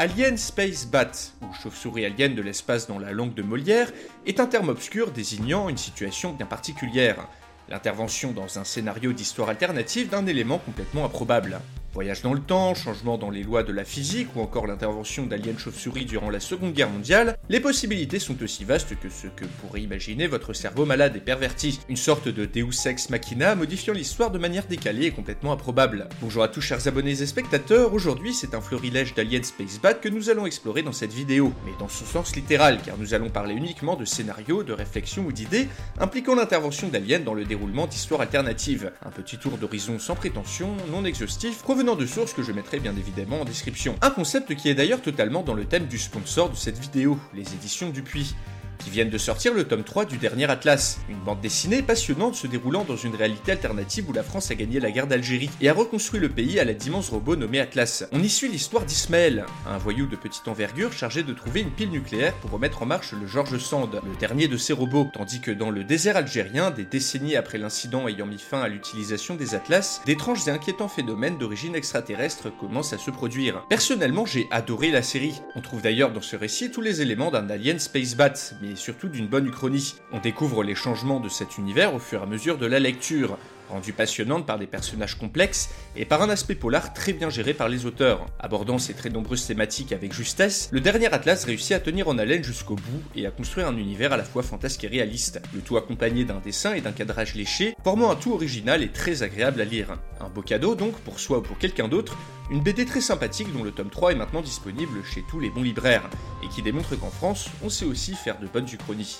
Alien Space Bat, ou chauve-souris alien de l'espace dans la langue de Molière, est un terme obscur désignant une situation bien particulière. L'intervention dans un scénario d'histoire alternative d'un élément complètement improbable. Voyage dans le temps, changement dans les lois de la physique ou encore l'intervention d'aliens chauve-souris durant la Seconde Guerre mondiale, les possibilités sont aussi vastes que ce que pourrait imaginer votre cerveau malade et perverti, une sorte de Deus Ex Machina modifiant l'histoire de manière décalée et complètement improbable. Bonjour à tous chers abonnés et spectateurs, aujourd'hui c'est un florilège d'Alien Space Bat que nous allons explorer dans cette vidéo, mais dans son sens littéral car nous allons parler uniquement de scénarios, de réflexions ou d'idées impliquant l'intervention d'aliens dans le déroulement d'histoires alternatives. Un petit tour d'horizon sans prétention, non exhaustif, venant de sources que je mettrai bien évidemment en description. Un concept qui est d'ailleurs totalement dans le thème du sponsor de cette vidéo, les éditions Dupuis qui viennent de sortir le tome 3 du dernier Atlas, une bande dessinée passionnante se déroulant dans une réalité alternative où la France a gagné la guerre d'Algérie et a reconstruit le pays à la d'immenses robots nommés Atlas. On y suit l'histoire d'Ismaël, un voyou de petite envergure chargé de trouver une pile nucléaire pour remettre en marche le George Sand, le dernier de ces robots, tandis que dans le désert algérien, des décennies après l'incident ayant mis fin à l'utilisation des Atlas, d'étranges et inquiétants phénomènes d'origine extraterrestre commencent à se produire. Personnellement, j'ai adoré la série. On trouve d'ailleurs dans ce récit tous les éléments d'un Alien Space Bat, et surtout d'une bonne uchronie. On découvre les changements de cet univers au fur et à mesure de la lecture, rendue passionnante par des personnages complexes et par un aspect polar très bien géré par les auteurs. Abordant ces très nombreuses thématiques avec justesse, le dernier Atlas réussit à tenir en haleine jusqu'au bout et à construire un univers à la fois fantasque et réaliste, le tout accompagné d'un dessin et d'un cadrage léché, formant un tout original et très agréable à lire. Un beau cadeau donc pour soi ou pour quelqu'un d'autre, une BD très sympathique dont le tome 3 est maintenant disponible chez tous les bons libraires, et qui démontre qu'en France, on sait aussi faire de bonnes uchronies.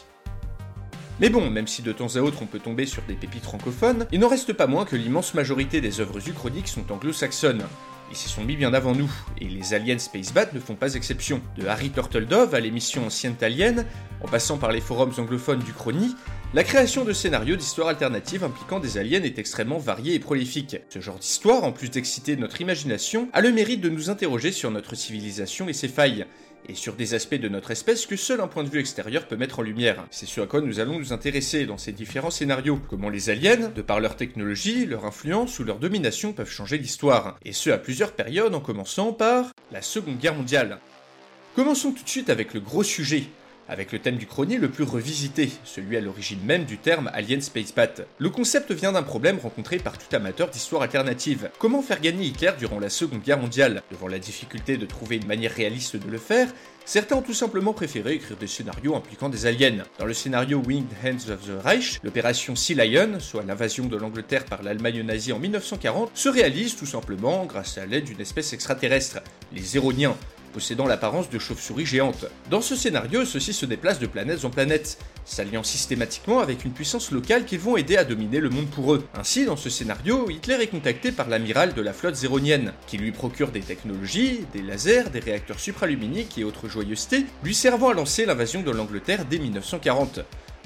Mais bon, même si de temps à autre on peut tomber sur des pépites francophones, il n'en reste pas moins que l'immense majorité des œuvres uchroniques sont anglo-saxonnes. Ils s'y sont mis bien avant nous, et les Aliens Space Bat ne font pas exception. De Harry Turtledove à l'émission Ancienne Italienne, en passant par les forums anglophones d'Uchronie, la création de scénarios d'histoires alternatives impliquant des aliens est extrêmement variée et prolifique. Ce genre d'histoire, en plus d'exciter notre imagination, a le mérite de nous interroger sur notre civilisation et ses failles, et sur des aspects de notre espèce que seul un point de vue extérieur peut mettre en lumière. C'est ce à quoi nous allons nous intéresser dans ces différents scénarios. Comment les aliens, de par leur technologie, leur influence ou leur domination peuvent changer l'histoire. Et ce à plusieurs périodes en commençant par la Seconde Guerre mondiale. Commençons tout de suite avec le gros sujet, avec le thème du chronier le plus revisité, celui à l'origine même du terme Alien Space Bat. Le concept vient d'un problème rencontré par tout amateur d'histoire alternative. Comment faire gagner Hitler durant la Seconde Guerre mondiale? Devant la difficulté de trouver une manière réaliste de le faire, Certains ont tout simplement préféré écrire des scénarios impliquant des aliens. Dans le scénario Winged Hands of the Reich, l'opération Sea Lion, soit l'invasion de l'Angleterre par l'Allemagne nazie en 1940, se réalise tout simplement grâce à l'aide d'une espèce extraterrestre, les Éroniens, possédant l'apparence de chauves-souris géantes. Dans ce scénario, ceux-ci se déplacent de planète en planète, s'alliant systématiquement avec une puissance locale qui vont aider à dominer le monde pour eux. Ainsi, dans ce scénario, Hitler est contacté par l'amiral de la flotte zéronienne, qui lui procure des technologies, des lasers, des réacteurs supraluminiques et autres joyeusetés, lui servant à lancer l'invasion de l'Angleterre dès 1940.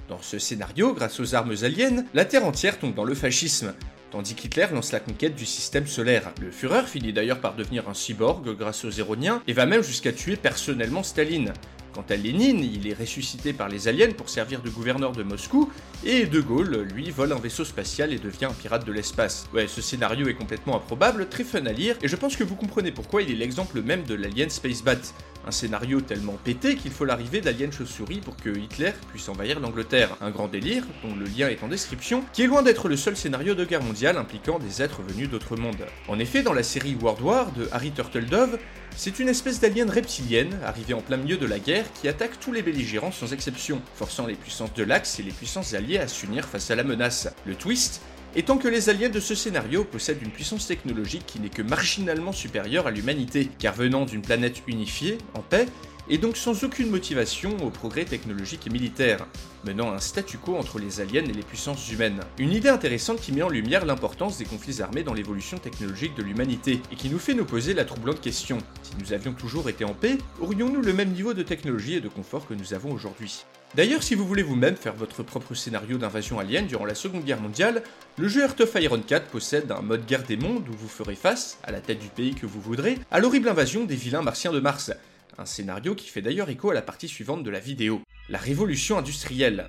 Dans ce scénario, grâce aux armes aliens, la Terre entière tombe dans le fascisme, tandis qu'Hitler lance la conquête du système solaire. Le Führer finit d'ailleurs par devenir un cyborg grâce aux Zéroniens et va même jusqu'à tuer personnellement Staline. Quant à Lénine, il est ressuscité par les aliens pour servir de gouverneur de Moscou, et De Gaulle, lui, vole un vaisseau spatial et devient un pirate de l'espace. Ouais, ce scénario est complètement improbable, très fun à lire, et je pense que vous comprenez pourquoi il est l'exemple même de l'alien Space Bat. Un scénario tellement pété qu'il faut l'arrivée d'aliens chauve-souris pour que Hitler puisse envahir l'Angleterre. Un grand délire, dont le lien est en description, qui est loin d'être le seul scénario de guerre mondiale impliquant des êtres venus d'autres mondes. En effet, dans la série World War de Harry Turtledove, c'est une espèce d'alien reptilienne, arrivée en plein milieu de la guerre, qui attaque tous les belligérants sans exception, forçant les puissances de l'Axe et les puissances alliées à s'unir face à la menace. Le twist étant que les aliens de ce scénario possèdent une puissance technologique qui n'est que marginalement supérieure à l'humanité, car venant d'une planète unifiée, en paix, et donc sans aucune motivation au progrès technologique et militaire, menant à un statu quo entre les aliens et les puissances humaines. Une idée intéressante qui met en lumière l'importance des conflits armés dans l'évolution technologique de l'humanité, et qui nous fait nous poser la troublante question, si nous avions toujours été en paix, aurions-nous le même niveau de technologie et de confort que nous avons aujourd'hui? D'ailleurs, si vous voulez vous-même faire votre propre scénario d'invasion alien durant la Seconde Guerre mondiale, le jeu Earth of Iron 4 possède un mode guerre des mondes où vous ferez face, à la tête du pays que vous voudrez, à l'horrible invasion des vilains martiens de Mars. Un scénario qui fait d'ailleurs écho à la partie suivante de la vidéo, la révolution industrielle.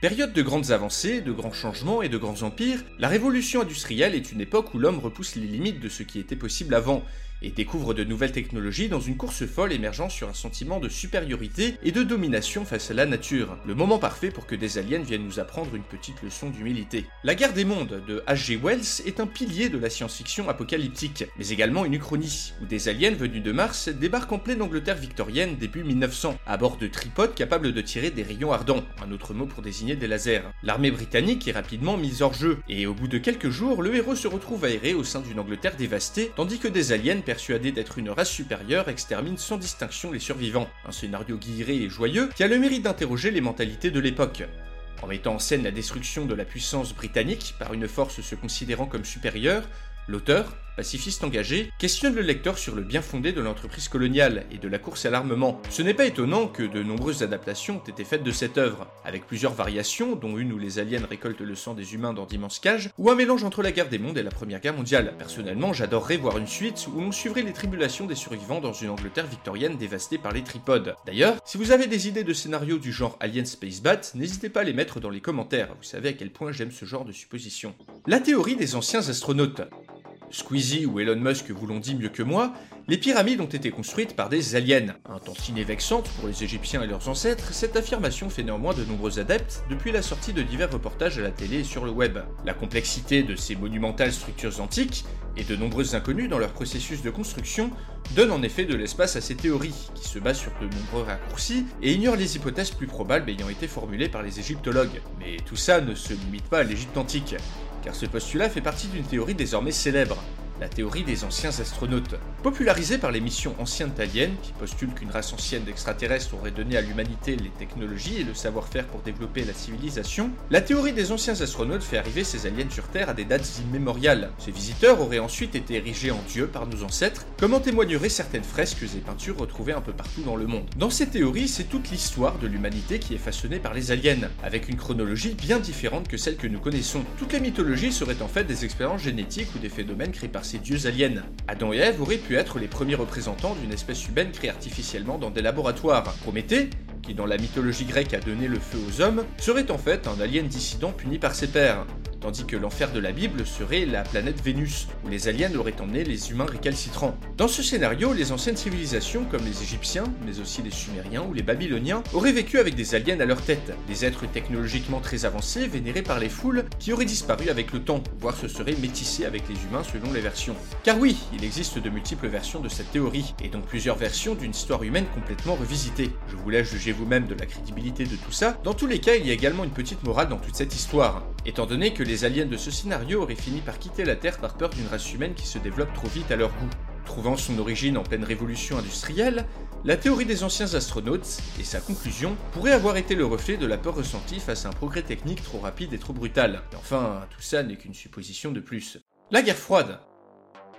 Période de grandes avancées, de grands changements et de grands empires, la révolution industrielle est une époque où l'homme repousse les limites de ce qui était possible avant, et découvre de nouvelles technologies dans une course folle émergeant sur un sentiment de supériorité et de domination face à la nature. Le moment parfait pour que des aliens viennent nous apprendre une petite leçon d'humilité. La guerre des mondes de H.G. Wells est un pilier de la science-fiction apocalyptique, mais également une uchronie, où des aliens venus de Mars débarquent en pleine Angleterre victorienne début 1900, à bord de tripodes capables de tirer des rayons ardents, un autre mot pour désigner des lasers. L'armée britannique est rapidement mise hors jeu, et au bout de quelques jours, le héros se retrouve aéré au sein d'une Angleterre dévastée, tandis que des aliens persuadés d'être une race supérieure exterminent sans distinction les survivants. Un scénario guilleret et joyeux qui a le mérite d'interroger les mentalités de l'époque. En mettant en scène la destruction de la puissance britannique par une force se considérant comme supérieure, l'auteur, pacifiste engagé, questionne le lecteur sur le bien fondé de l'entreprise coloniale et de la course à l'armement. Ce n'est pas étonnant que de nombreuses adaptations aient été faites de cette œuvre, avec plusieurs variations, dont une où les aliens récoltent le sang des humains dans d'immenses cages, ou un mélange entre la guerre des mondes et la première guerre mondiale. Personnellement, j'adorerais voir une suite où l'on suivrait les tribulations des survivants dans une Angleterre victorienne dévastée par les tripodes. D'ailleurs, si vous avez des idées de scénarios du genre Alien Space Bat, n'hésitez pas à les mettre dans les commentaires, vous savez à quel point j'aime ce genre de supposition. La théorie des anciens astronautes. Squeezie ou Elon Musk vous l'ont dit mieux que moi, les pyramides ont été construites par des aliens. Un tantinet vexante pour les Égyptiens et leurs ancêtres, cette affirmation fait néanmoins de nombreux adeptes depuis la sortie de divers reportages à la télé et sur le web. La complexité de ces monumentales structures antiques et de nombreuses inconnues dans leur processus de construction donne en effet de l'espace à ces théories, qui se basent sur de nombreux raccourcis et ignorent les hypothèses plus probables ayant été formulées par les égyptologues. Mais tout ça ne se limite pas à l'Égypte antique car ce postulat fait partie d'une théorie désormais célèbre, la théorie des anciens astronautes. Popularisée par les missions anciennes qui postulent qu'une race ancienne d'extraterrestres aurait donné à l'humanité les technologies et le savoir-faire pour développer la civilisation, la théorie des anciens astronautes fait arriver ces aliens sur Terre à des dates immémoriales. Ces visiteurs auraient ensuite été érigés en dieux par nos ancêtres, comme en témoigneraient certaines fresques et peintures retrouvées un peu partout dans le monde. Dans ces théories, c'est toute l'histoire de l'humanité qui est façonnée par les aliens, avec une chronologie bien différente que celle que nous connaissons. Toutes les mythologies seraient en fait des expériences génétiques ou des phénomènes créés par ces dieux aliens. Adam et Ève auraient pu être les premiers représentants d'une espèce humaine créée artificiellement dans des laboratoires. Prométhée, qui dans la mythologie grecque a donné le feu aux hommes, serait en fait un alien dissident puni par ses pairs tandis que l'enfer de la Bible serait la planète Vénus, où les aliens auraient emmené les humains récalcitrants. Dans ce scénario, les anciennes civilisations, comme les Égyptiens, mais aussi les Sumériens ou les Babyloniens, auraient vécu avec des aliens à leur tête, des êtres technologiquement très avancés, vénérés par les foules, qui auraient disparu avec le temps, voire se seraient métissés avec les humains selon les versions. Car oui, il existe de multiples versions de cette théorie, et donc plusieurs versions d'une histoire humaine complètement revisitée. Je vous laisse juger vous-même de la crédibilité de tout ça. Dans tous les cas, il y a également une petite morale dans toute cette histoire, étant donné que les aliens de ce scénario auraient fini par quitter la Terre par peur d'une race humaine qui se développe trop vite à leur goût. Trouvant son origine en pleine révolution industrielle, la théorie des anciens astronautes et sa conclusion pourraient avoir été le reflet de la peur ressentie face à un progrès technique trop rapide et trop brutal. Et enfin, tout ça n'est qu'une supposition de plus. La guerre froide.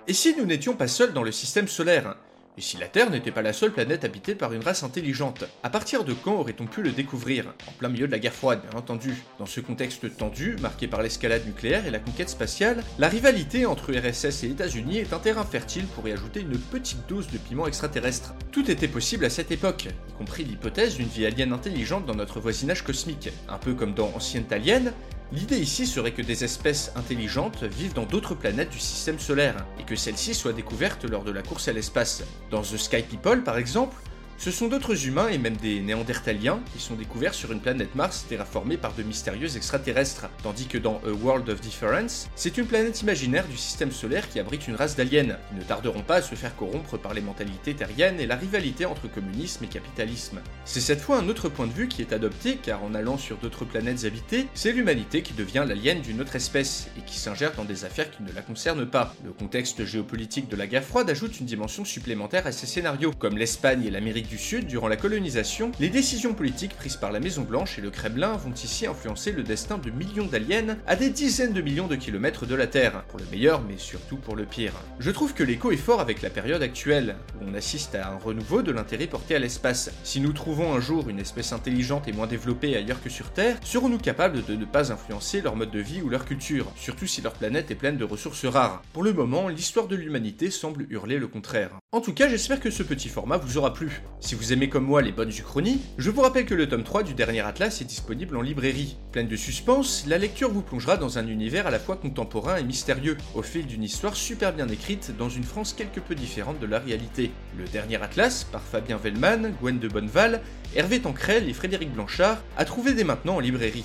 Et si nous n'étions pas seuls dans le système solaire? Et si la Terre n'était pas la seule planète habitée par une race intelligente À partir de quand aurait-on pu le découvrir En plein milieu de la guerre froide, bien entendu. Dans ce contexte tendu, marqué par l'escalade nucléaire et la conquête spatiale, la rivalité entre RSS et États-Unis est un terrain fertile pour y ajouter une petite dose de piment extraterrestre. Tout était possible à cette époque, y compris l'hypothèse d'une vie alien intelligente dans notre voisinage cosmique. Un peu comme dans Ancienne Alien, L'idée ici serait que des espèces intelligentes vivent dans d'autres planètes du système solaire, et que celles-ci soient découvertes lors de la course à l'espace. Dans The Sky People par exemple, ce sont d'autres humains et même des néandertaliens qui sont découverts sur une planète Mars terraformée par de mystérieux extraterrestres, tandis que dans A World of Difference, c'est une planète imaginaire du système solaire qui abrite une race d'aliens, qui ne tarderont pas à se faire corrompre par les mentalités terriennes et la rivalité entre communisme et capitalisme. C'est cette fois un autre point de vue qui est adopté, car en allant sur d'autres planètes habitées, c'est l'humanité qui devient l'alien d'une autre espèce, et qui s'ingère dans des affaires qui ne la concernent pas. Le contexte géopolitique de la guerre froide ajoute une dimension supplémentaire à ces scénarios, comme l'Espagne et l'Amérique du Sud durant la colonisation, les décisions politiques prises par la Maison Blanche et le Kremlin vont ici influencer le destin de millions d'aliens à des dizaines de millions de kilomètres de la Terre, pour le meilleur mais surtout pour le pire. Je trouve que l'écho est fort avec la période actuelle, où on assiste à un renouveau de l'intérêt porté à l'espace. Si nous trouvons un jour une espèce intelligente et moins développée ailleurs que sur Terre, serons-nous capables de ne pas influencer leur mode de vie ou leur culture, surtout si leur planète est pleine de ressources rares? Pour le moment, l'histoire de l'humanité semble hurler le contraire. En tout cas, j'espère que ce petit format vous aura plu. Si vous aimez comme moi les bonnes uchronies, je vous rappelle que le tome 3 du dernier Atlas est disponible en librairie. Pleine de suspense, la lecture vous plongera dans un univers à la fois contemporain et mystérieux, au fil d'une histoire super bien écrite dans une France quelque peu différente de la réalité. Le dernier Atlas, par Fabien Vellman, Gwen de Bonneval, Hervé Tancrel et Frédéric Blanchard, a trouvé dès maintenant en librairie.